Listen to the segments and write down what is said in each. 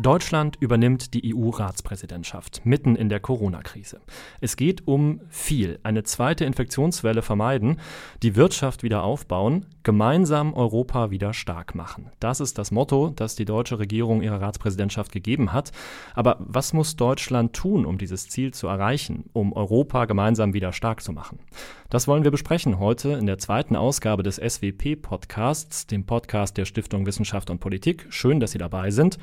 Deutschland übernimmt die EU-Ratspräsidentschaft mitten in der Corona-Krise. Es geht um viel. Eine zweite Infektionswelle vermeiden, die Wirtschaft wieder aufbauen, gemeinsam Europa wieder stark machen. Das ist das Motto, das die deutsche Regierung ihrer Ratspräsidentschaft gegeben hat. Aber was muss Deutschland tun, um dieses Ziel zu erreichen, um Europa gemeinsam wieder stark zu machen? Das wollen wir besprechen heute in der zweiten Ausgabe des SWP-Podcasts, dem Podcast der Stiftung Wissenschaft und Politik. Schön, dass Sie dabei sind.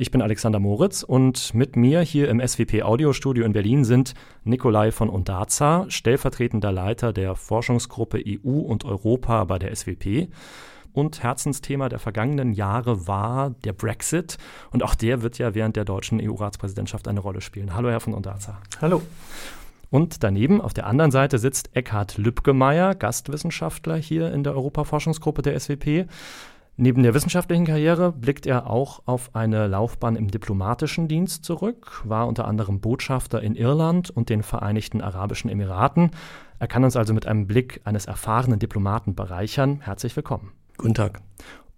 Ich bin Alexander Moritz und mit mir hier im SWP Audiostudio in Berlin sind Nikolai von Ondaza, stellvertretender Leiter der Forschungsgruppe EU und Europa bei der SWP. Und Herzensthema der vergangenen Jahre war der Brexit. Und auch der wird ja während der deutschen EU-Ratspräsidentschaft eine Rolle spielen. Hallo, Herr von Ondaza. Hallo. Und daneben auf der anderen Seite sitzt Eckhard Lübgemeyer, Gastwissenschaftler hier in der Europaforschungsgruppe der SWP. Neben der wissenschaftlichen Karriere blickt er auch auf eine Laufbahn im diplomatischen Dienst zurück, war unter anderem Botschafter in Irland und den Vereinigten Arabischen Emiraten. Er kann uns also mit einem Blick eines erfahrenen Diplomaten bereichern. Herzlich willkommen. Guten Tag.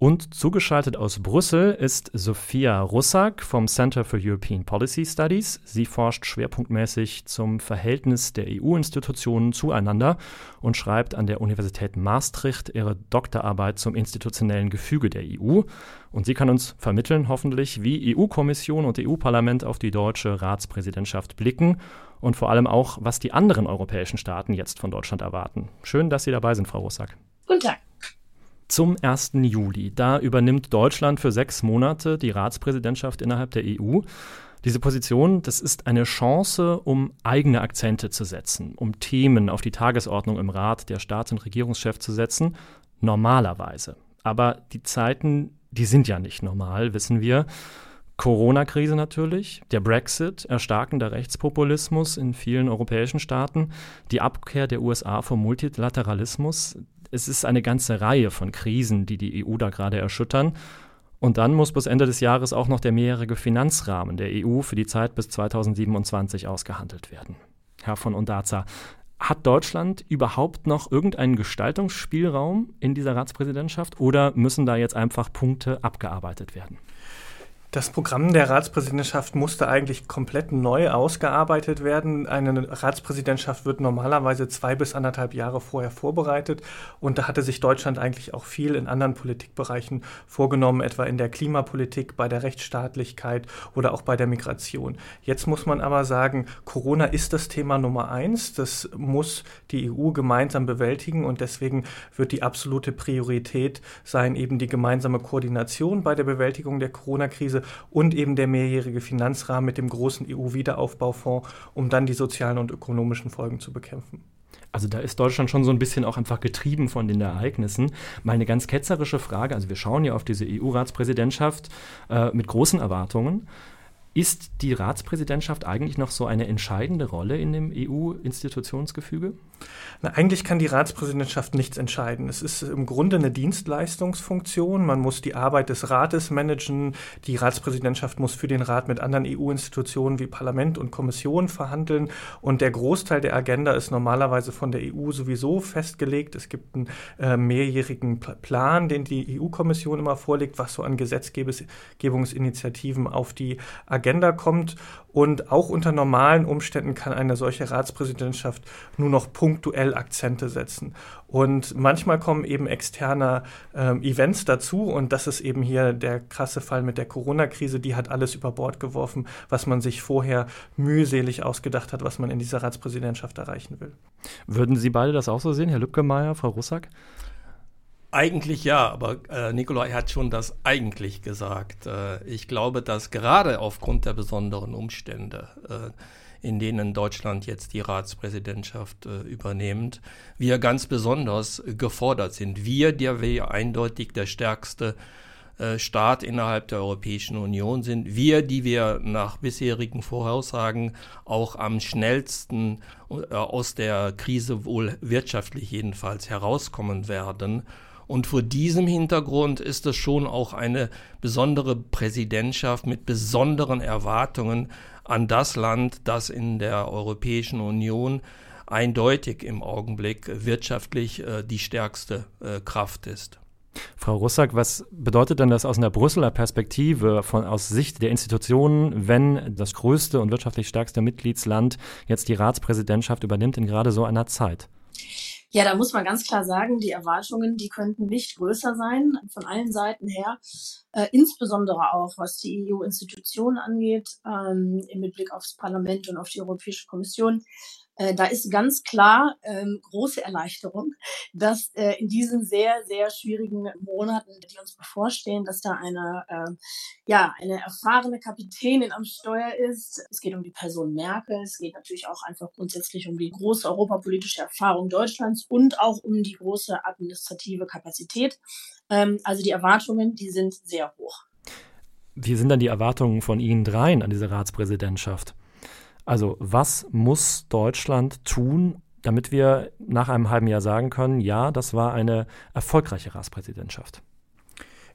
Und zugeschaltet aus Brüssel ist Sophia Russak vom Center for European Policy Studies. Sie forscht schwerpunktmäßig zum Verhältnis der EU-Institutionen zueinander und schreibt an der Universität Maastricht ihre Doktorarbeit zum institutionellen Gefüge der EU. Und sie kann uns vermitteln, hoffentlich, wie EU-Kommission und EU-Parlament auf die deutsche Ratspräsidentschaft blicken und vor allem auch, was die anderen europäischen Staaten jetzt von Deutschland erwarten. Schön, dass Sie dabei sind, Frau Russak. Guten Tag zum 1. Juli. Da übernimmt Deutschland für sechs Monate die Ratspräsidentschaft innerhalb der EU. Diese Position, das ist eine Chance, um eigene Akzente zu setzen, um Themen auf die Tagesordnung im Rat der Staats- und Regierungschefs zu setzen, normalerweise. Aber die Zeiten, die sind ja nicht normal, wissen wir. Corona-Krise natürlich, der Brexit, erstarkender Rechtspopulismus in vielen europäischen Staaten, die Abkehr der USA vom Multilateralismus, es ist eine ganze Reihe von Krisen, die die EU da gerade erschüttern. Und dann muss bis Ende des Jahres auch noch der mehrjährige Finanzrahmen der EU für die Zeit bis 2027 ausgehandelt werden. Herr von Ondaza, hat Deutschland überhaupt noch irgendeinen Gestaltungsspielraum in dieser Ratspräsidentschaft oder müssen da jetzt einfach Punkte abgearbeitet werden? Das Programm der Ratspräsidentschaft musste eigentlich komplett neu ausgearbeitet werden. Eine Ratspräsidentschaft wird normalerweise zwei bis anderthalb Jahre vorher vorbereitet. Und da hatte sich Deutschland eigentlich auch viel in anderen Politikbereichen vorgenommen, etwa in der Klimapolitik, bei der Rechtsstaatlichkeit oder auch bei der Migration. Jetzt muss man aber sagen, Corona ist das Thema Nummer eins. Das muss die EU gemeinsam bewältigen. Und deswegen wird die absolute Priorität sein, eben die gemeinsame Koordination bei der Bewältigung der Corona-Krise und eben der mehrjährige Finanzrahmen mit dem großen EU-Wiederaufbaufonds, um dann die sozialen und ökonomischen Folgen zu bekämpfen. Also da ist Deutschland schon so ein bisschen auch einfach getrieben von den Ereignissen. Mal eine ganz ketzerische Frage. Also wir schauen ja auf diese EU-Ratspräsidentschaft äh, mit großen Erwartungen. Ist die Ratspräsidentschaft eigentlich noch so eine entscheidende Rolle in dem EU-Institutionsgefüge? Eigentlich kann die Ratspräsidentschaft nichts entscheiden. Es ist im Grunde eine Dienstleistungsfunktion. Man muss die Arbeit des Rates managen. Die Ratspräsidentschaft muss für den Rat mit anderen EU-Institutionen wie Parlament und Kommission verhandeln. Und der Großteil der Agenda ist normalerweise von der EU sowieso festgelegt. Es gibt einen äh, mehrjährigen Plan, den die EU-Kommission immer vorlegt, was so an Gesetzgebungsinitiativen auf die Agenda Agenda kommt. Und auch unter normalen Umständen kann eine solche Ratspräsidentschaft nur noch punktuell Akzente setzen. Und manchmal kommen eben externe ähm, Events dazu. Und das ist eben hier der krasse Fall mit der Corona-Krise. Die hat alles über Bord geworfen, was man sich vorher mühselig ausgedacht hat, was man in dieser Ratspräsidentschaft erreichen will. Würden Sie beide das auch so sehen, Herr Lübcke-Meyer, Frau Russack? Eigentlich ja, aber äh, Nikolai hat schon das eigentlich gesagt. Äh, ich glaube, dass gerade aufgrund der besonderen Umstände, äh, in denen Deutschland jetzt die Ratspräsidentschaft äh, übernimmt, wir ganz besonders gefordert sind. Wir, der wir eindeutig der stärkste äh, Staat innerhalb der Europäischen Union sind. Wir, die wir nach bisherigen Voraussagen auch am schnellsten äh, aus der Krise wohl wirtschaftlich jedenfalls herauskommen werden. Und vor diesem Hintergrund ist es schon auch eine besondere Präsidentschaft mit besonderen Erwartungen an das Land, das in der Europäischen Union eindeutig im Augenblick wirtschaftlich äh, die stärkste äh, Kraft ist. Frau Russack, was bedeutet denn das aus einer Brüsseler Perspektive, von, aus Sicht der Institutionen, wenn das größte und wirtschaftlich stärkste Mitgliedsland jetzt die Ratspräsidentschaft übernimmt in gerade so einer Zeit? Ja, da muss man ganz klar sagen, die Erwartungen, die könnten nicht größer sein, von allen Seiten her, äh, insbesondere auch was die EU-Institutionen angeht, ähm, im Blick aufs Parlament und auf die Europäische Kommission. Äh, da ist ganz klar ähm, große Erleichterung, dass äh, in diesen sehr, sehr schwierigen Monaten, die uns bevorstehen, dass da eine, äh, ja, eine erfahrene Kapitänin am Steuer ist. Es geht um die Person Merkel, es geht natürlich auch einfach grundsätzlich um die große europapolitische Erfahrung Deutschlands und auch um die große administrative Kapazität. Ähm, also die Erwartungen, die sind sehr hoch. Wie sind dann die Erwartungen von Ihnen dreien an diese Ratspräsidentschaft? Also was muss Deutschland tun, damit wir nach einem halben Jahr sagen können, ja, das war eine erfolgreiche Ratspräsidentschaft?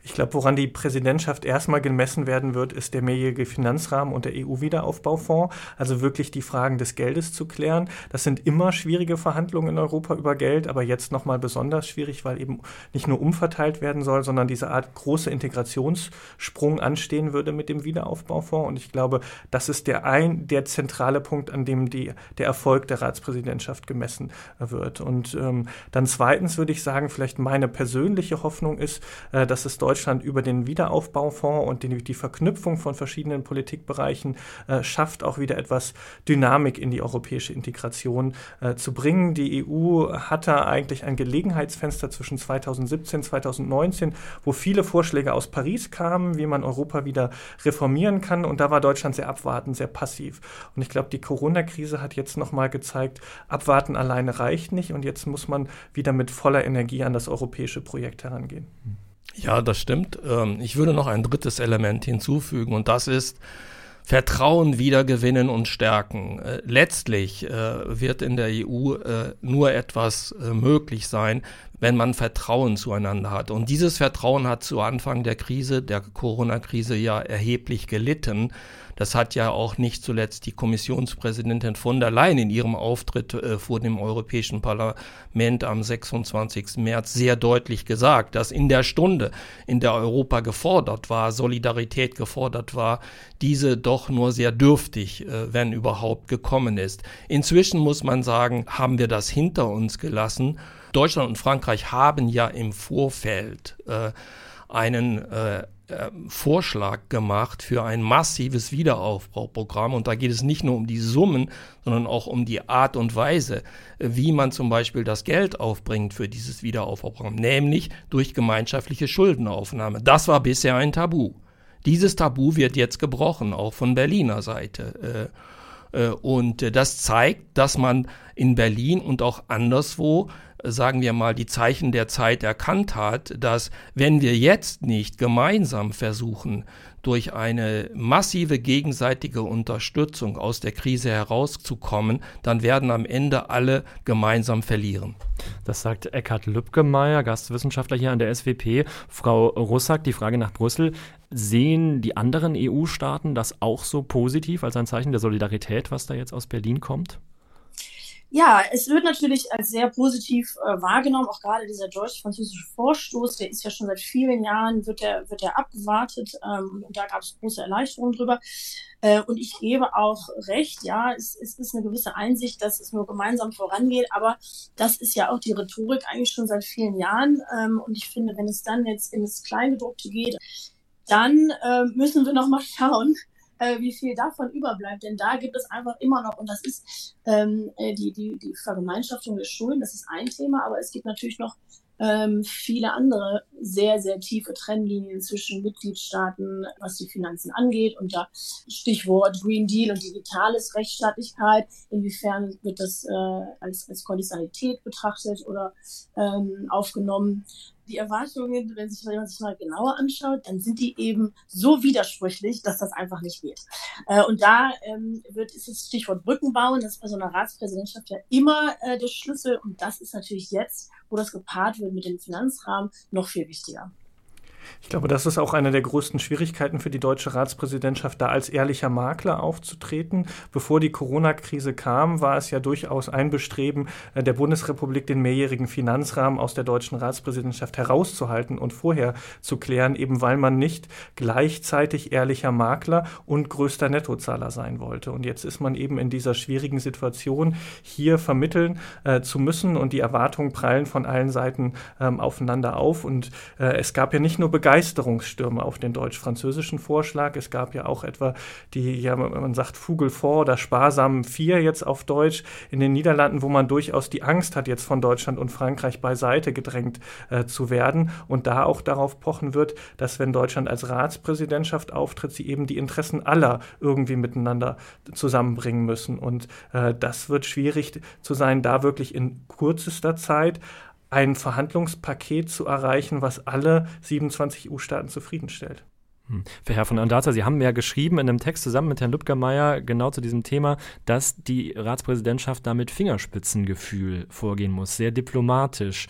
Ich glaube, woran die Präsidentschaft erstmal gemessen werden wird, ist der mehrjährige Finanzrahmen und der EU-Wiederaufbaufonds. Also wirklich die Fragen des Geldes zu klären. Das sind immer schwierige Verhandlungen in Europa über Geld, aber jetzt nochmal besonders schwierig, weil eben nicht nur umverteilt werden soll, sondern diese Art große Integrationssprung anstehen würde mit dem Wiederaufbaufonds. Und ich glaube, das ist der ein, der zentrale Punkt, an dem die, der Erfolg der Ratspräsidentschaft gemessen wird. Und ähm, dann zweitens würde ich sagen, vielleicht meine persönliche Hoffnung ist, äh, dass es Deutschland Deutschland über den Wiederaufbaufonds und die, die Verknüpfung von verschiedenen Politikbereichen äh, schafft, auch wieder etwas Dynamik in die europäische Integration äh, zu bringen. Die EU hat da eigentlich ein Gelegenheitsfenster zwischen 2017 und 2019, wo viele Vorschläge aus Paris kamen, wie man Europa wieder reformieren kann. Und da war Deutschland sehr abwartend, sehr passiv. Und ich glaube, die Corona-Krise hat jetzt nochmal gezeigt, abwarten alleine reicht nicht. Und jetzt muss man wieder mit voller Energie an das europäische Projekt herangehen. Mhm. Ja, das stimmt. Ähm, ich würde noch ein drittes Element hinzufügen und das ist Vertrauen wiedergewinnen und stärken. Äh, letztlich äh, wird in der EU äh, nur etwas möglich sein, wenn man Vertrauen zueinander hat. Und dieses Vertrauen hat zu Anfang der Krise, der Corona-Krise ja erheblich gelitten. Das hat ja auch nicht zuletzt die Kommissionspräsidentin von der Leyen in ihrem Auftritt äh, vor dem Europäischen Parlament am 26. März sehr deutlich gesagt, dass in der Stunde, in der Europa gefordert war, Solidarität gefordert war, diese doch nur sehr dürftig, äh, wenn überhaupt, gekommen ist. Inzwischen muss man sagen, haben wir das hinter uns gelassen. Deutschland und Frankreich haben ja im Vorfeld äh, einen äh, äh, Vorschlag gemacht für ein massives Wiederaufbauprogramm. Und da geht es nicht nur um die Summen, sondern auch um die Art und Weise, wie man zum Beispiel das Geld aufbringt für dieses Wiederaufbauprogramm, nämlich durch gemeinschaftliche Schuldenaufnahme. Das war bisher ein Tabu. Dieses Tabu wird jetzt gebrochen, auch von Berliner Seite. Äh, äh, und das zeigt, dass man in Berlin und auch anderswo sagen wir mal, die Zeichen der Zeit erkannt hat, dass wenn wir jetzt nicht gemeinsam versuchen, durch eine massive gegenseitige Unterstützung aus der Krise herauszukommen, dann werden am Ende alle gemeinsam verlieren. Das sagt Eckhard Lübgemeyer, Gastwissenschaftler hier an der SWP. Frau Russack, die Frage nach Brüssel. Sehen die anderen EU-Staaten das auch so positiv als ein Zeichen der Solidarität, was da jetzt aus Berlin kommt? Ja, es wird natürlich als sehr positiv äh, wahrgenommen, auch gerade dieser deutsch-französische Vorstoß, der ist ja schon seit vielen Jahren, wird der, wird der abgewartet ähm, und da gab es große Erleichterungen drüber. Äh, und ich gebe auch recht, ja, es, es ist eine gewisse Einsicht, dass es nur gemeinsam vorangeht, aber das ist ja auch die Rhetorik eigentlich schon seit vielen Jahren. Ähm, und ich finde, wenn es dann jetzt ins Kleingedruckte geht, dann äh, müssen wir nochmal schauen, äh, wie viel davon überbleibt. Denn da gibt es einfach immer noch, und das ist ähm, äh, die, die, die Vergemeinschaftung der Schulen, das ist ein Thema, aber es gibt natürlich noch ähm, viele andere sehr, sehr tiefe Trennlinien zwischen Mitgliedstaaten, was die Finanzen angeht. Und da Stichwort Green Deal und digitales Rechtsstaatlichkeit. Inwiefern wird das äh, als, als Konditionalität betrachtet oder ähm, aufgenommen? Die Erwartungen, wenn, sich, man sich mal genauer anschaut, dann sind die eben so widersprüchlich, dass das einfach nicht geht. Äh, und da ähm, wird, ist das Stichwort Brücken bauen, das ist bei so einer Ratspräsidentschaft ja immer äh, der Schlüssel. Und das ist natürlich jetzt, wo das gepaart wird mit dem Finanzrahmen, noch viel wichtiger. Ich glaube, das ist auch eine der größten Schwierigkeiten für die deutsche Ratspräsidentschaft, da als ehrlicher Makler aufzutreten. Bevor die Corona-Krise kam, war es ja durchaus ein Bestreben äh, der Bundesrepublik, den mehrjährigen Finanzrahmen aus der deutschen Ratspräsidentschaft herauszuhalten und vorher zu klären, eben weil man nicht gleichzeitig ehrlicher Makler und größter Nettozahler sein wollte. Und jetzt ist man eben in dieser schwierigen Situation, hier vermitteln äh, zu müssen und die Erwartungen prallen von allen Seiten ähm, aufeinander auf. Und äh, es gab ja nicht nur Begeisterungsstürme auf den deutsch-französischen Vorschlag. Es gab ja auch etwa die, ja, man sagt Fugelfort oder Sparsamen 4 jetzt auf Deutsch in den Niederlanden, wo man durchaus die Angst hat, jetzt von Deutschland und Frankreich beiseite gedrängt äh, zu werden und da auch darauf pochen wird, dass wenn Deutschland als Ratspräsidentschaft auftritt, sie eben die Interessen aller irgendwie miteinander zusammenbringen müssen. Und äh, das wird schwierig zu sein, da wirklich in kürzester Zeit ein Verhandlungspaket zu erreichen, was alle 27 EU-Staaten zufriedenstellt. Hm. Für Herr von Andata, Sie haben ja geschrieben in einem Text zusammen mit Herrn Lübckermeier genau zu diesem Thema, dass die Ratspräsidentschaft da mit Fingerspitzengefühl vorgehen muss, sehr diplomatisch.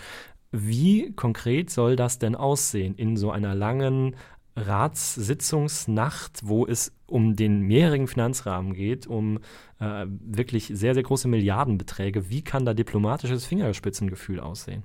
Wie konkret soll das denn aussehen in so einer langen Ratssitzungsnacht, wo es um den mehrjährigen Finanzrahmen geht, um äh, wirklich sehr, sehr große Milliardenbeträge. Wie kann da diplomatisches Fingerspitzengefühl aussehen?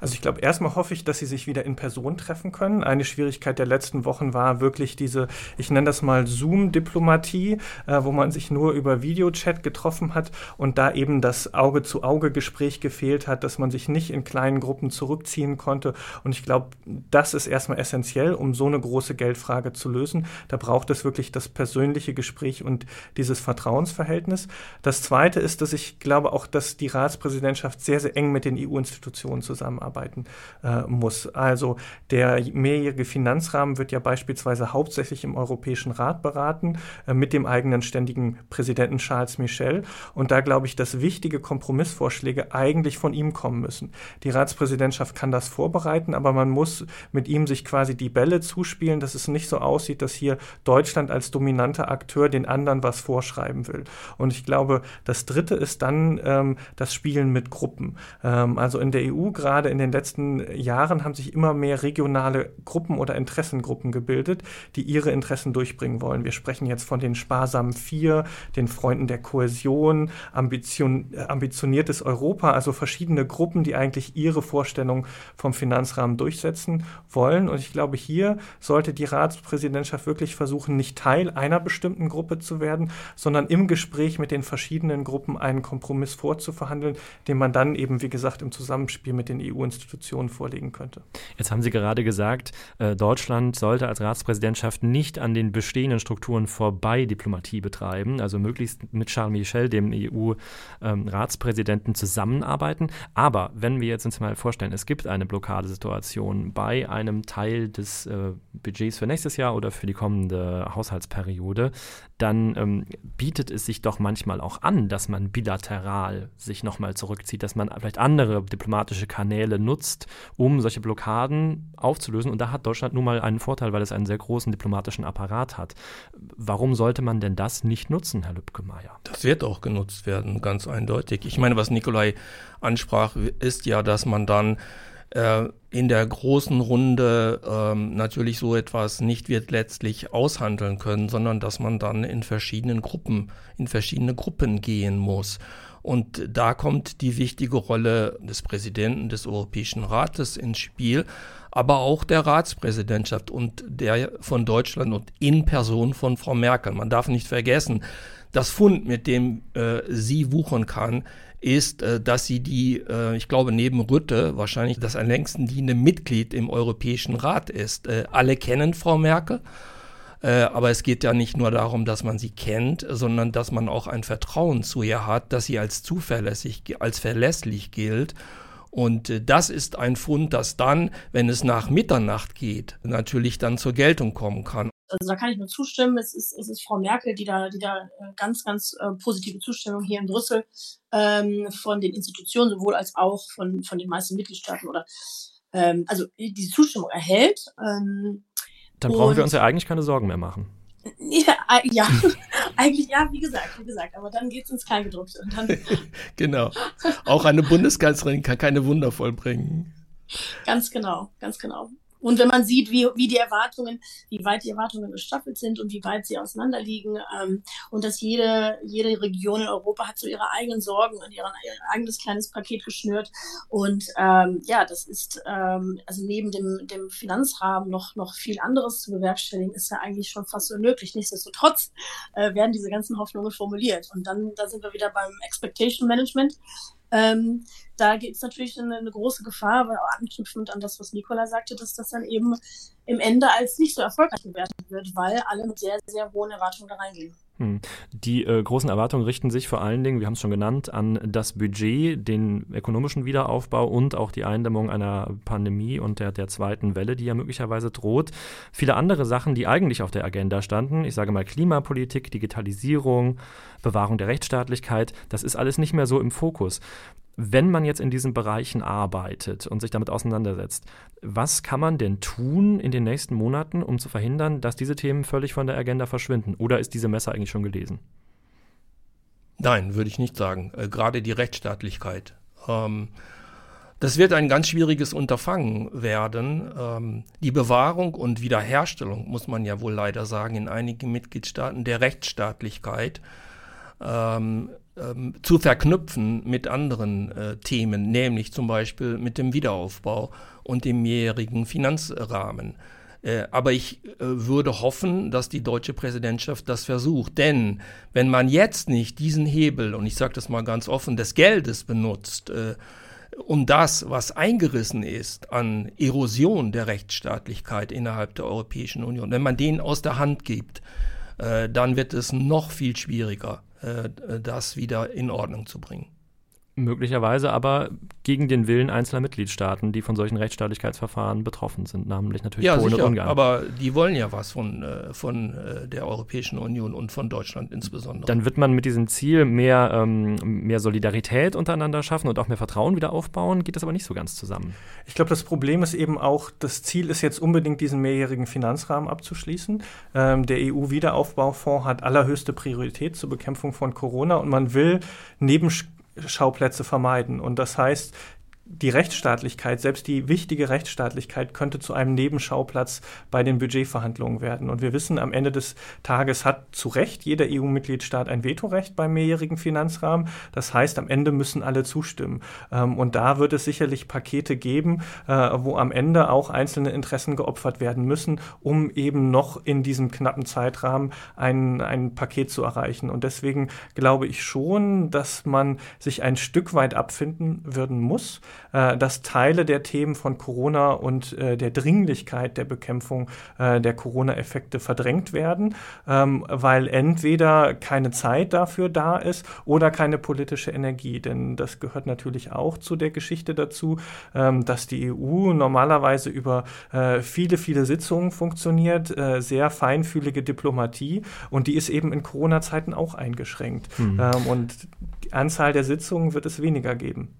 Also ich glaube, erstmal hoffe ich, dass sie sich wieder in Person treffen können. Eine Schwierigkeit der letzten Wochen war wirklich diese, ich nenne das mal Zoom-Diplomatie, äh, wo man sich nur über Videochat getroffen hat und da eben das Auge-zu-Auge-Gespräch gefehlt hat, dass man sich nicht in kleinen Gruppen zurückziehen konnte. Und ich glaube, das ist erstmal essentiell, um so eine große Geldfrage zu lösen. Da braucht es wirklich das persönliche Gespräch und dieses Vertrauensverhältnis. Das Zweite ist, dass ich glaube auch, dass die Ratspräsidentschaft sehr, sehr eng mit den EU-Institutionen zusammenarbeiten äh, muss. Also der mehrjährige Finanzrahmen wird ja beispielsweise hauptsächlich im Europäischen Rat beraten äh, mit dem eigenen ständigen Präsidenten Charles Michel. Und da glaube ich, dass wichtige Kompromissvorschläge eigentlich von ihm kommen müssen. Die Ratspräsidentschaft kann das vorbereiten, aber man muss mit ihm sich quasi die Bälle zuspielen, dass es nicht so aussieht, dass hier Deutschland als dominanter Akteur den anderen was vorschreiben will. Und ich glaube, das Dritte ist dann ähm, das Spielen mit Gruppen. Ähm, also in der EU gerade in den letzten Jahren haben sich immer mehr regionale Gruppen oder Interessengruppen gebildet, die ihre Interessen durchbringen wollen. Wir sprechen jetzt von den sparsamen Vier, den Freunden der Kohäsion, Ambition, äh, ambitioniertes Europa, also verschiedene Gruppen, die eigentlich ihre Vorstellung vom Finanzrahmen durchsetzen wollen. Und ich glaube, hier sollte die Ratspräsidentschaft wirklich versuchen, nicht Teil Teil einer bestimmten Gruppe zu werden, sondern im Gespräch mit den verschiedenen Gruppen einen Kompromiss vorzuverhandeln, den man dann eben, wie gesagt, im Zusammenspiel mit den EU-Institutionen vorlegen könnte. Jetzt haben Sie gerade gesagt, äh, Deutschland sollte als Ratspräsidentschaft nicht an den bestehenden Strukturen vorbei Diplomatie betreiben, also möglichst mit Charles Michel, dem EU-Ratspräsidenten, ähm, zusammenarbeiten. Aber wenn wir jetzt uns mal vorstellen, es gibt eine Blockadesituation bei einem Teil des äh, Budgets für nächstes Jahr oder für die kommende Haushaltsperiode, Periode, dann ähm, bietet es sich doch manchmal auch an, dass man bilateral sich nochmal zurückzieht, dass man vielleicht andere diplomatische Kanäle nutzt, um solche Blockaden aufzulösen. Und da hat Deutschland nun mal einen Vorteil, weil es einen sehr großen diplomatischen Apparat hat. Warum sollte man denn das nicht nutzen, Herr Lübcke-Meyer? Das wird auch genutzt werden, ganz eindeutig. Ich meine, was Nikolai ansprach, ist ja, dass man dann äh, in der großen Runde ähm, natürlich so etwas nicht wird letztlich aushandeln können, sondern dass man dann in verschiedenen Gruppen, in verschiedene Gruppen gehen muss. Und da kommt die wichtige Rolle des Präsidenten des Europäischen Rates ins Spiel, aber auch der Ratspräsidentschaft und der von Deutschland und in Person von Frau Merkel. Man darf nicht vergessen, das Fund, mit dem äh, sie wuchern kann, ist, äh, dass sie die, äh, ich glaube, neben Rütte wahrscheinlich das am längsten dienende Mitglied im Europäischen Rat ist. Äh, alle kennen Frau Merkel. Aber es geht ja nicht nur darum, dass man sie kennt, sondern dass man auch ein Vertrauen zu ihr hat, dass sie als zuverlässig, als verlässlich gilt. Und das ist ein Fund, das dann, wenn es nach Mitternacht geht, natürlich dann zur Geltung kommen kann. Also da kann ich nur zustimmen. Es ist, es ist Frau Merkel, die da, die da äh, ganz, ganz äh, positive Zustimmung hier in Brüssel ähm, von den Institutionen sowohl als auch von, von den meisten Mitgliedstaaten oder ähm, also diese Zustimmung erhält. Ähm, Dann brauchen wir uns ja eigentlich keine Sorgen mehr machen. Ja, ja, eigentlich ja, wie gesagt, wie gesagt, aber dann geht es ins Kleingedruckte. Und dann genau. Auch eine Bundeskanzlerin kann keine Wunder vollbringen. Ganz genau, ganz genau. Und wenn man sieht, wie, wie die Erwartungen, wie weit die Erwartungen gestaffelt sind und wie weit sie auseinanderliegen ähm, und dass jede, jede Region in Europa hat so ihre eigenen Sorgen und ihr, ihr eigenes kleines Paket geschnürt. Und ähm, ja, das ist ähm, also neben dem, dem Finanzrahmen noch, noch viel anderes zu bewerkstelligen, ist ja eigentlich schon fast unmöglich. Nichtsdestotrotz äh, werden diese ganzen Hoffnungen formuliert. Und dann da sind wir wieder beim Expectation Management. Ähm, da gibt es natürlich eine, eine, große Gefahr, aber auch anknüpfend an das, was Nicola sagte, dass das dann eben im Ende als nicht so erfolgreich bewertet wird, weil alle mit sehr, sehr hohen Erwartungen da reingehen. Hm. Die äh, großen Erwartungen richten sich vor allen Dingen, wir haben es schon genannt, an das Budget, den ökonomischen Wiederaufbau und auch die Eindämmung einer Pandemie und der, der zweiten Welle, die ja möglicherweise droht. Viele andere Sachen, die eigentlich auf der Agenda standen, ich sage mal Klimapolitik, Digitalisierung, Bewahrung der Rechtsstaatlichkeit, das ist alles nicht mehr so im Fokus. Wenn man jetzt in diesen Bereichen arbeitet und sich damit auseinandersetzt, was kann man denn tun in den nächsten Monaten, um zu verhindern, dass diese Themen völlig von der Agenda verschwinden? Oder ist diese Messe eigentlich schon gelesen? Nein, würde ich nicht sagen. Äh, gerade die Rechtsstaatlichkeit. Ähm, das wird ein ganz schwieriges Unterfangen werden. Ähm, die Bewahrung und Wiederherstellung, muss man ja wohl leider sagen, in einigen Mitgliedstaaten der Rechtsstaatlichkeit ähm, ähm, zu verknüpfen mit anderen äh, Themen, nämlich zum Beispiel mit dem Wiederaufbau und dem mehrjährigen Finanzrahmen. Äh, aber ich äh, würde hoffen, dass die deutsche Präsidentschaft das versucht. Denn wenn man jetzt nicht diesen Hebel, und ich sage das mal ganz offen, des Geldes benutzt, äh, um das, was eingerissen ist an Erosion der Rechtsstaatlichkeit innerhalb der Europäischen Union, wenn man den aus der Hand gibt, äh, dann wird es noch viel schwieriger, das wieder in Ordnung zu bringen möglicherweise aber gegen den Willen einzelner Mitgliedstaaten, die von solchen Rechtsstaatlichkeitsverfahren betroffen sind, namentlich natürlich ja, Polen sicher, und Ungarn. Aber die wollen ja was von, äh, von äh, der Europäischen Union und von Deutschland insbesondere. Dann wird man mit diesem Ziel mehr, ähm, mehr Solidarität untereinander schaffen und auch mehr Vertrauen wieder aufbauen, geht das aber nicht so ganz zusammen. Ich glaube, das Problem ist eben auch, das Ziel ist jetzt unbedingt diesen mehrjährigen Finanzrahmen abzuschließen. Ähm, der EU-Wiederaufbaufonds hat allerhöchste Priorität zur Bekämpfung von Corona und man will neben Schauplätze vermeiden. Und das heißt, die Rechtsstaatlichkeit, selbst die wichtige Rechtsstaatlichkeit könnte zu einem Nebenschauplatz bei den Budgetverhandlungen werden. Und wir wissen, am Ende des Tages hat zu Recht jeder EU-Mitgliedstaat ein Vetorecht beim mehrjährigen Finanzrahmen. Das heißt, am Ende müssen alle zustimmen. Ähm, und da wird es sicherlich Pakete geben, äh, wo am Ende auch einzelne Interessen geopfert werden müssen, um eben noch in diesem knappen Zeitrahmen ein, ein Paket zu erreichen. Und deswegen glaube ich schon, dass man sich ein Stück weit abfinden würden muss dass Teile der Themen von Corona und äh, der Dringlichkeit der Bekämpfung äh, der Corona-Effekte verdrängt werden, ähm, weil entweder keine Zeit dafür da ist oder keine politische Energie. Denn das gehört natürlich auch zu der Geschichte dazu, ähm, dass die EU normalerweise über äh, viele, viele Sitzungen funktioniert, äh, sehr feinfühlige Diplomatie und die ist eben in Corona-Zeiten auch eingeschränkt. Mhm. Und die Anzahl der Sitzungen wird es weniger geben.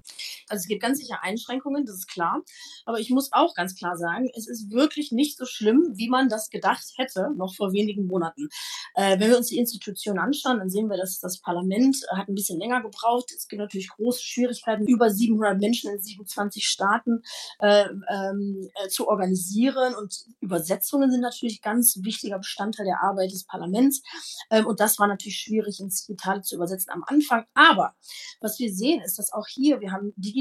Also es gibt ganz sicher Einschränkungen, das ist klar. Aber ich muss auch ganz klar sagen, es ist wirklich nicht so schlimm, wie man das gedacht hätte, noch vor wenigen Monaten. Äh, wenn wir uns die Institutionen anschauen, dann sehen wir, dass das Parlament hat ein bisschen länger gebraucht. Es gibt natürlich große Schwierigkeiten, über 700 Menschen in 27 Staaten äh, ähm, äh, zu organisieren. Und Übersetzungen sind natürlich ganz wichtiger Bestandteil der Arbeit des Parlaments. Ähm, und das war natürlich schwierig ins Digitale zu übersetzen am Anfang. Aber was wir sehen, ist, dass auch hier, wir haben digitale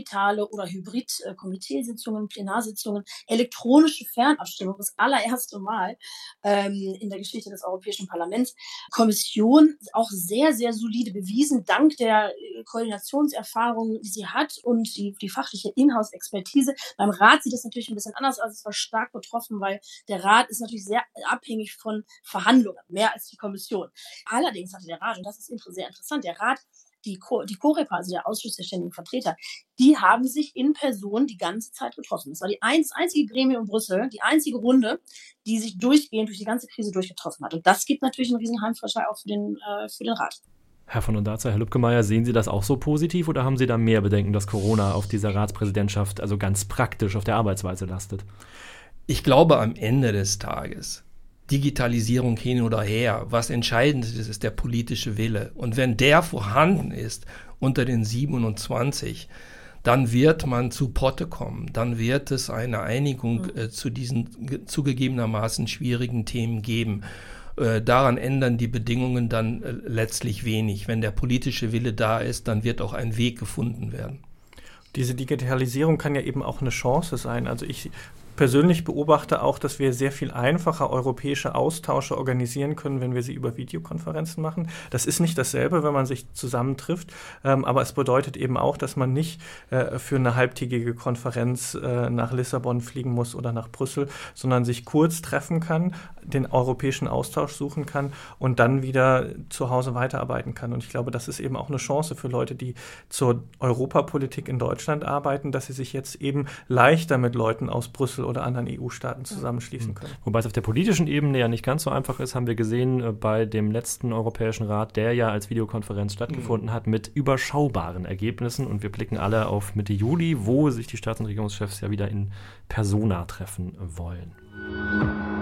oder Hybrid-Komiteesitzungen, Plenarsitzungen, elektronische Fernabstimmung, das allererste Mal ähm, in der Geschichte des Europäischen Parlaments. Kommission auch sehr, sehr solide bewiesen, dank der äh, Koordinationserfahrung, die sie hat und die, die fachliche Inhouse-Expertise. Beim Rat sieht das natürlich ein bisschen anders aus. Es war stark betroffen, weil der Rat ist natürlich sehr abhängig von Verhandlungen, mehr als die Kommission. Allerdings hatte der Rat, und das ist sehr interessant, der Rat die, Co die COREPA, also der Ausschuss der ständigen Vertreter, die haben sich in Person die ganze Zeit getroffen. Das war die eins, einzige Gremium in Brüssel, die einzige Runde, die sich durchgehend durch die ganze Krise durchgetroffen hat. Und das gibt natürlich einen riesen Heimvorteil auch für den, äh, für den Rat. Herr von Ondarza, Herr Lübckemeyer, sehen Sie das auch so positiv oder haben Sie da mehr Bedenken, dass Corona auf dieser Ratspräsidentschaft also ganz praktisch auf der Arbeitsweise lastet? Ich glaube, am Ende des Tages Digitalisierung hin oder her. Was entscheidend ist, ist der politische Wille. Und wenn der vorhanden ist unter den 27, dann wird man zu Potte kommen. Dann wird es eine Einigung mhm. äh, zu diesen zugegebenermaßen schwierigen Themen geben. Äh, daran ändern die Bedingungen dann äh, letztlich wenig. Wenn der politische Wille da ist, dann wird auch ein Weg gefunden werden. Diese Digitalisierung kann ja eben auch eine Chance sein. Also ich persönlich beobachte auch, dass wir sehr viel einfacher europäische Austausche organisieren können, wenn wir sie über Videokonferenzen machen. Das ist nicht dasselbe, wenn man sich zusammentrifft, ähm, aber es bedeutet eben auch, dass man nicht äh, für eine halbtägige Konferenz äh, nach Lissabon fliegen muss oder nach Brüssel, sondern sich kurz treffen kann, den europäischen Austausch suchen kann und dann wieder zu Hause weiterarbeiten kann. Und ich glaube, das ist eben auch eine Chance für Leute, die zur Europapolitik in Deutschland arbeiten, dass sie sich jetzt eben leichter mit Leuten aus Brüssel oder anderen EU-Staaten zusammenschließen können. Wobei es auf der politischen Ebene ja nicht ganz so einfach ist, haben wir gesehen äh, bei dem letzten Europäischen Rat, der ja als Videokonferenz stattgefunden mhm. hat, mit überschaubaren Ergebnissen. Und wir blicken alle auf Mitte Juli, wo sich die Staats- und Regierungschefs ja wieder in Persona treffen wollen.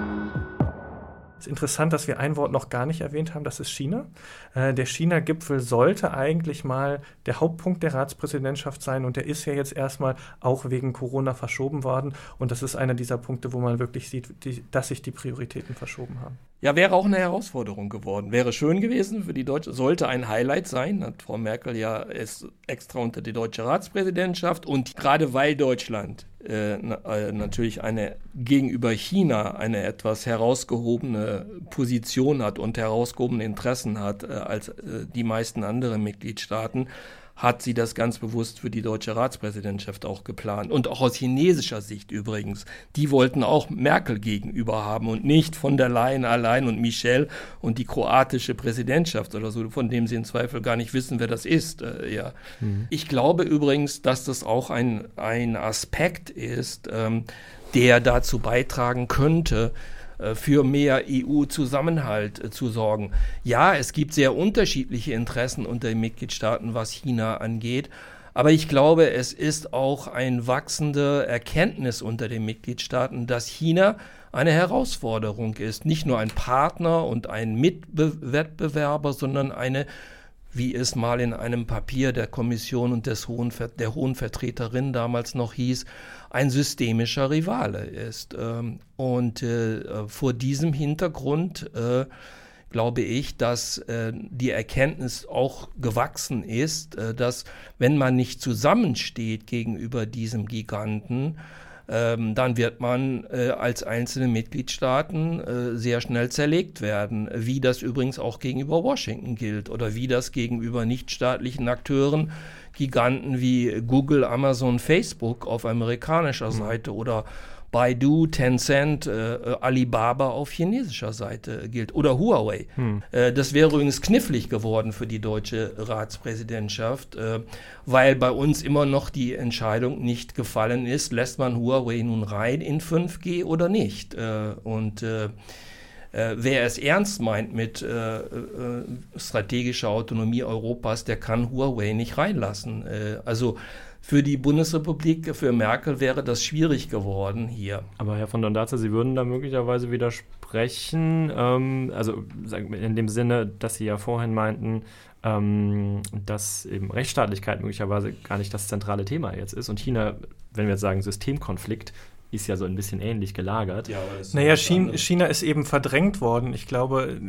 Ist interessant, dass wir ein Wort noch gar nicht erwähnt haben, das ist China. Äh, der China-Gipfel sollte eigentlich mal der Hauptpunkt der Ratspräsidentschaft sein und der ist ja jetzt erstmal auch wegen Corona verschoben worden. Und das ist einer dieser Punkte, wo man wirklich sieht, die, dass sich die Prioritäten verschoben haben. Ja, wäre auch eine Herausforderung geworden. Wäre schön gewesen für die Deutsche, sollte ein Highlight sein, hat Frau Merkel ja es extra unter die deutsche Ratspräsidentschaft und gerade weil Deutschland äh, äh, natürlich eine gegenüber China eine etwas herausgehobene Position hat und herausgehobene Interessen hat äh, als äh, die meisten anderen Mitgliedstaaten, hat sie das ganz bewusst für die deutsche Ratspräsidentschaft auch geplant. Und auch aus chinesischer Sicht übrigens. Die wollten auch Merkel gegenüber haben und nicht von der Leyen allein und Michel und die kroatische Präsidentschaft oder so, von dem sie im Zweifel gar nicht wissen, wer das ist. Äh, ja. Mhm. Ich glaube übrigens, dass das auch ein, ein Aspekt ist, ähm, der dazu beitragen könnte, für mehr EU-Zusammenhalt äh, zu sorgen. Ja, es gibt sehr unterschiedliche Interessen unter den Mitgliedstaaten, was China angeht. Aber ich glaube, es ist auch ein wachsende Erkenntnis unter den Mitgliedstaaten, dass China eine Herausforderung ist. Nicht nur ein Partner und ein Mitwettbewerber, sondern eine wie es mal in einem Papier der Kommission und des Hohen, der Hohen Vertreterin damals noch hieß, ein systemischer Rivale ist. Ähm, und äh, vor diesem Hintergrund äh, glaube ich, dass äh, die Erkenntnis auch gewachsen ist, dass wenn man nicht zusammensteht gegenüber diesem Giganten, ähm, dann wird man äh, als einzelne Mitgliedstaaten äh, sehr schnell zerlegt werden, wie das übrigens auch gegenüber Washington gilt oder wie das gegenüber nichtstaatlichen Akteuren, Giganten wie Google, Amazon, Facebook auf amerikanischer mhm. Seite oder Baidu, Tencent, äh, äh, Alibaba auf chinesischer Seite gilt oder Huawei. Hm. Äh, das wäre übrigens knifflig geworden für die deutsche Ratspräsidentschaft, äh, weil bei uns immer noch die Entscheidung nicht gefallen ist, lässt man Huawei nun rein in 5G oder nicht. Äh, und äh, wer es ernst meint mit äh, äh, strategischer Autonomie Europas, der kann Huawei nicht reinlassen. Äh, also für die Bundesrepublik, für Merkel wäre das schwierig geworden hier. Aber Herr von Dondaza, Sie würden da möglicherweise widersprechen, ähm, also in dem Sinne, dass Sie ja vorhin meinten, ähm, dass eben Rechtsstaatlichkeit möglicherweise gar nicht das zentrale Thema jetzt ist und China, wenn wir jetzt sagen Systemkonflikt, ist ja so ein bisschen ähnlich gelagert. Ja, naja, China, China, ist eben verdrängt worden. Ich glaube,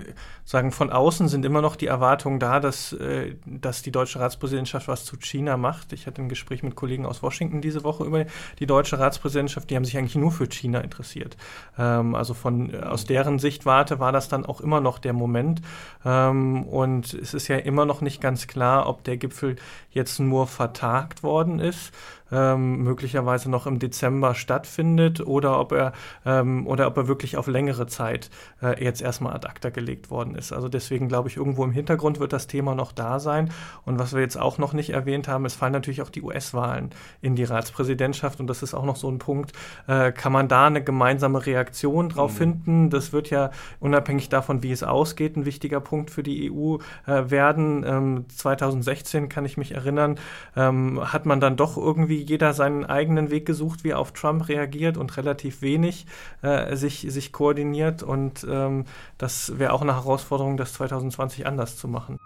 sagen von außen sind immer noch die Erwartungen da, dass, äh, dass die deutsche Ratspräsidentschaft was zu China macht. Ich hatte ein Gespräch mit Kollegen aus Washington diese Woche über die deutsche Ratspräsidentschaft. Die haben sich eigentlich nur für China interessiert. Ähm, also von äh, aus deren Sichtwarte war das dann auch immer noch der Moment. Ähm, und es ist ja immer noch nicht ganz klar, ob der Gipfel jetzt nur vertagt worden ist ähm, möglicherweise noch im Dezember stattfindet oder ob er ähm, oder ob er wirklich auf längere Zeit äh, jetzt erstmal ad acta gelegt worden ist. Also deswegen glaube ich, irgendwo im Hintergrund wird das Thema noch da sein. Und was wir jetzt auch noch nicht erwähnt haben, es fallen natürlich auch die US-Wahlen in die Ratspräsidentschaft und das ist auch noch so ein Punkt. Äh, kann man da eine gemeinsame Reaktion drauf mhm. finden? Das wird ja unabhängig davon, wie es ausgeht, ein wichtiger Punkt für die EU äh, werden. Ähm, 2016 kann ich mich erinnern, ähm, hat man dann doch irgendwie irgendwie jeder seinen eigenen Weg gesucht, wie er auf Trump reagiert und relativ wenig äh, sich, sich koordiniert. Und ähm, das wäre auch eine Herausforderung, das 2020 anders zu machen.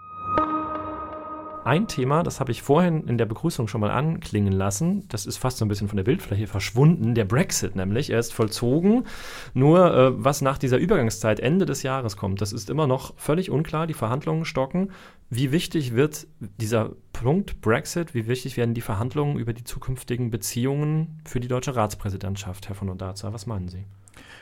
Ein Thema, das habe ich vorhin in der Begrüßung schon mal anklingen lassen. Das ist fast so ein bisschen von der Bildfläche verschwunden. Der Brexit nämlich. Er ist vollzogen. Nur äh, was nach dieser Übergangszeit Ende des Jahres kommt, das ist immer noch völlig unklar. Die Verhandlungen stocken. Wie wichtig wird dieser Punkt Brexit? Wie wichtig werden die Verhandlungen über die zukünftigen Beziehungen für die deutsche Ratspräsidentschaft, Herr von Ondarza? Was meinen Sie?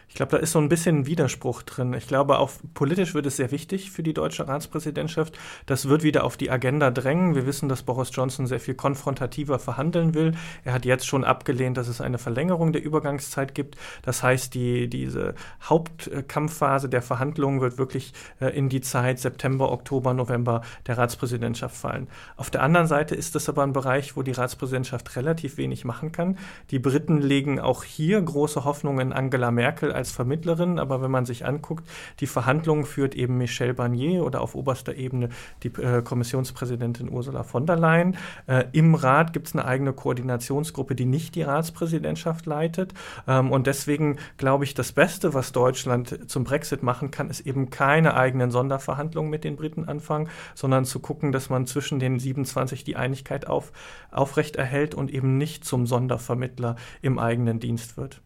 Ich glaube, da ist so ein bisschen ein Widerspruch drin. Ich glaube, auch politisch wird es sehr wichtig für die deutsche Ratspräsidentschaft. Das wird wieder auf die Agenda drängen. Wir wissen, dass Boris Johnson sehr viel konfrontativer verhandeln will. Er hat jetzt schon abgelehnt, dass es eine Verlängerung der Übergangszeit gibt. Das heißt, die, diese Hauptkampfphase der Verhandlungen wird wirklich äh, in die Zeit September, Oktober, November der Ratspräsidentschaft fallen. Auf der anderen Seite ist das aber ein Bereich, wo die Ratspräsidentschaft relativ wenig machen kann. Die Briten legen auch hier große Hoffnungen in Angela Merkel als Vermittlerin, aber wenn man sich anguckt, die Verhandlungen führt eben Michel Barnier oder auf oberster Ebene die äh, Kommissionspräsidentin Ursula von der Leyen. Äh, Im Rat gibt es eine eigene Koordinationsgruppe, die nicht die Ratspräsidentschaft leitet. Ähm, und deswegen glaube ich, das Beste, was Deutschland zum Brexit machen kann, ist eben keine eigenen Sonderverhandlungen mit den Briten anfangen, sondern zu gucken, dass man zwischen den 27 die Einigkeit auf, aufrechterhält und eben nicht zum Sondervermittler im eigenen Dienst wird.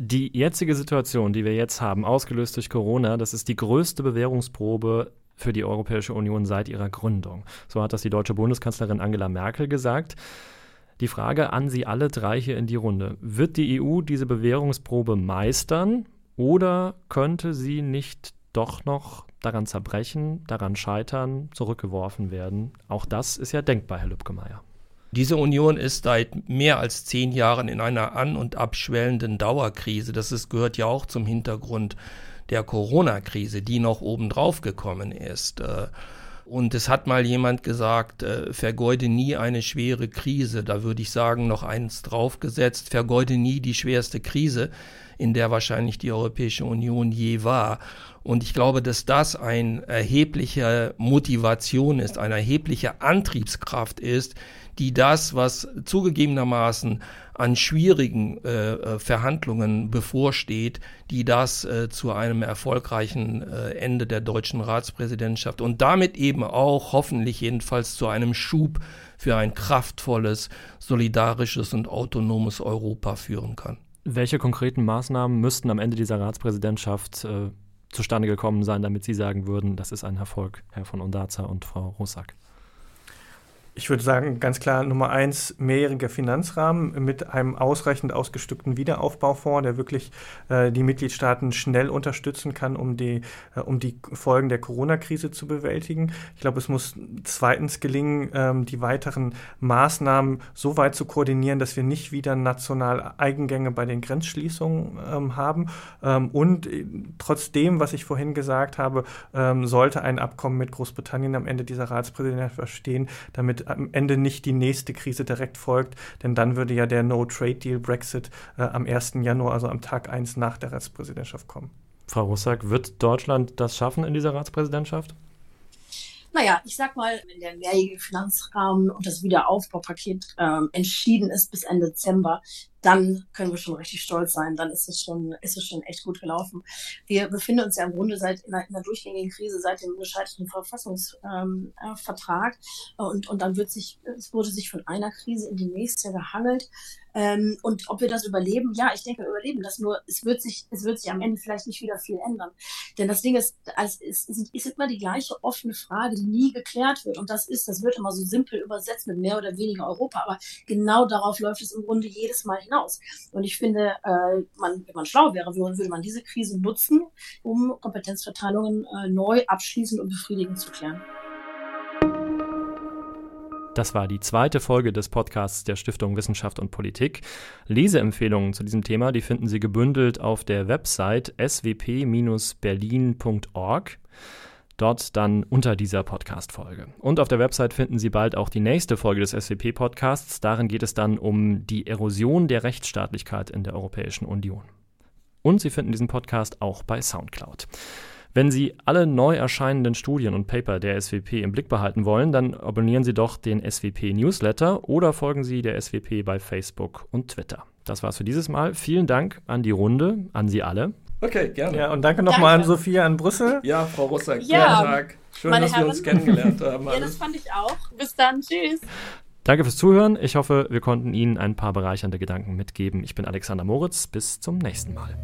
Die jetzige Situation, die wir jetzt haben, ausgelöst durch Corona, das ist die größte Bewährungsprobe für die Europäische Union seit ihrer Gründung. So hat das die deutsche Bundeskanzlerin Angela Merkel gesagt. Die Frage an Sie alle drei hier in die Runde. Wird die EU diese Bewährungsprobe meistern oder könnte sie nicht doch noch daran zerbrechen, daran scheitern, zurückgeworfen werden? Auch das ist ja denkbar, Herr Lübcke-Meyer. Diese Union ist seit mehr als zehn Jahren in einer an- und abschwellenden Dauerkrise. Das ist, gehört ja auch zum Hintergrund der Corona-Krise, die noch obendrauf gekommen ist. Äh, und es hat mal jemand gesagt, äh, vergeude nie eine schwere Krise. Da würde ich sagen, noch eins draufgesetzt, vergeude nie die schwerste Krise, in der wahrscheinlich die Europäische Union je war. Und ich glaube, dass das eine erhebliche Motivation ist, eine erhebliche Antriebskraft ist, die das, was zugegebenermaßen an schwierigen äh, äh, Verhandlungen bevorsteht, die das äh, zu einem erfolgreichen äh, Ende der deutschen Ratspräsidentschaft und damit eben auch hoffentlich jedenfalls zu einem Schub für ein kraftvolles, solidarisches und autonomes Europa führen kann. Welche konkreten Maßnahmen müssten am Ende dieser Ratspräsidentschaft äh, zustande gekommen sein, damit Sie sagen würden, das ist ein Erfolg, Herr von Ondarza und Frau Rosak? Ich würde sagen, ganz klar Nummer eins, mehrjähriger Finanzrahmen mit einem ausreichend ausgestückten Wiederaufbaufonds, der wirklich äh, die Mitgliedstaaten schnell unterstützen kann, um die, äh, um die Folgen der Corona-Krise zu bewältigen. Ich glaube, es muss zweitens gelingen, ähm, die weiteren Maßnahmen so weit zu koordinieren, dass wir nicht wieder national Eigengänge bei den Grenzschließungen ähm, haben. Ähm, und äh, trotzdem, was ich vorhin gesagt habe, ähm, sollte ein Abkommen mit Großbritannien am Ende dieser Ratspräsidentschaft stehen, damit am Ende nicht die nächste Krise direkt folgt, denn dann würde ja der No-Trade-Deal Brexit äh, am 1. Januar, also am Tag 1 nach der Ratspräsidentschaft kommen. Frau Russack, wird Deutschland das schaffen in dieser Ratspräsidentschaft? Naja, ich sag mal, wenn der mehrjährige Finanzrahmen und das Wiederaufbaupaket ähm, entschieden ist bis Ende Dezember, dann können wir schon richtig stolz sein. Dann ist es schon, ist es schon echt gut gelaufen. Wir befinden uns ja im Grunde seit in einer, in einer durchgängigen Krise seit dem gescheiterten Verfassungsvertrag. Ähm, äh, und, und dann wird sich, es wurde sich von einer Krise in die nächste gehangelt. Ähm, und ob wir das überleben, ja, ich denke, wir überleben das. Nur es wird sich, es wird sich am Ende vielleicht nicht wieder viel ändern. Denn das Ding ist, es ist, ist immer die gleiche offene Frage, die nie geklärt wird. Und das ist, das wird immer so simpel übersetzt mit mehr oder weniger Europa. Aber genau darauf läuft es im Grunde jedes Mal hinaus. Und ich finde, äh, man, wenn man schlau wäre, würde man diese Krise nutzen, um Kompetenzverteilungen äh, neu abschließend und befriedigend zu klären. Das war die zweite Folge des Podcasts der Stiftung Wissenschaft und Politik. Leseempfehlungen zu diesem Thema, die finden Sie gebündelt auf der Website swp-berlin.org. Dort dann unter dieser Podcast-Folge. Und auf der Website finden Sie bald auch die nächste Folge des SWP-Podcasts. Darin geht es dann um die Erosion der Rechtsstaatlichkeit in der Europäischen Union. Und Sie finden diesen Podcast auch bei Soundcloud. Wenn Sie alle neu erscheinenden Studien und Paper der SWP im Blick behalten wollen, dann abonnieren Sie doch den SWP Newsletter oder folgen Sie der SWP bei Facebook und Twitter. Das war's für dieses Mal. Vielen Dank an die Runde, an Sie alle. Okay, gerne. Ja, und danke nochmal an Sophia in Brüssel. Ja, Frau Russack, ja, Tag. Schön, dass Herren. wir uns kennengelernt haben. ja, das fand ich auch. Bis dann, tschüss. Danke fürs Zuhören. Ich hoffe, wir konnten Ihnen ein paar bereichernde Gedanken mitgeben. Ich bin Alexander Moritz. Bis zum nächsten Mal.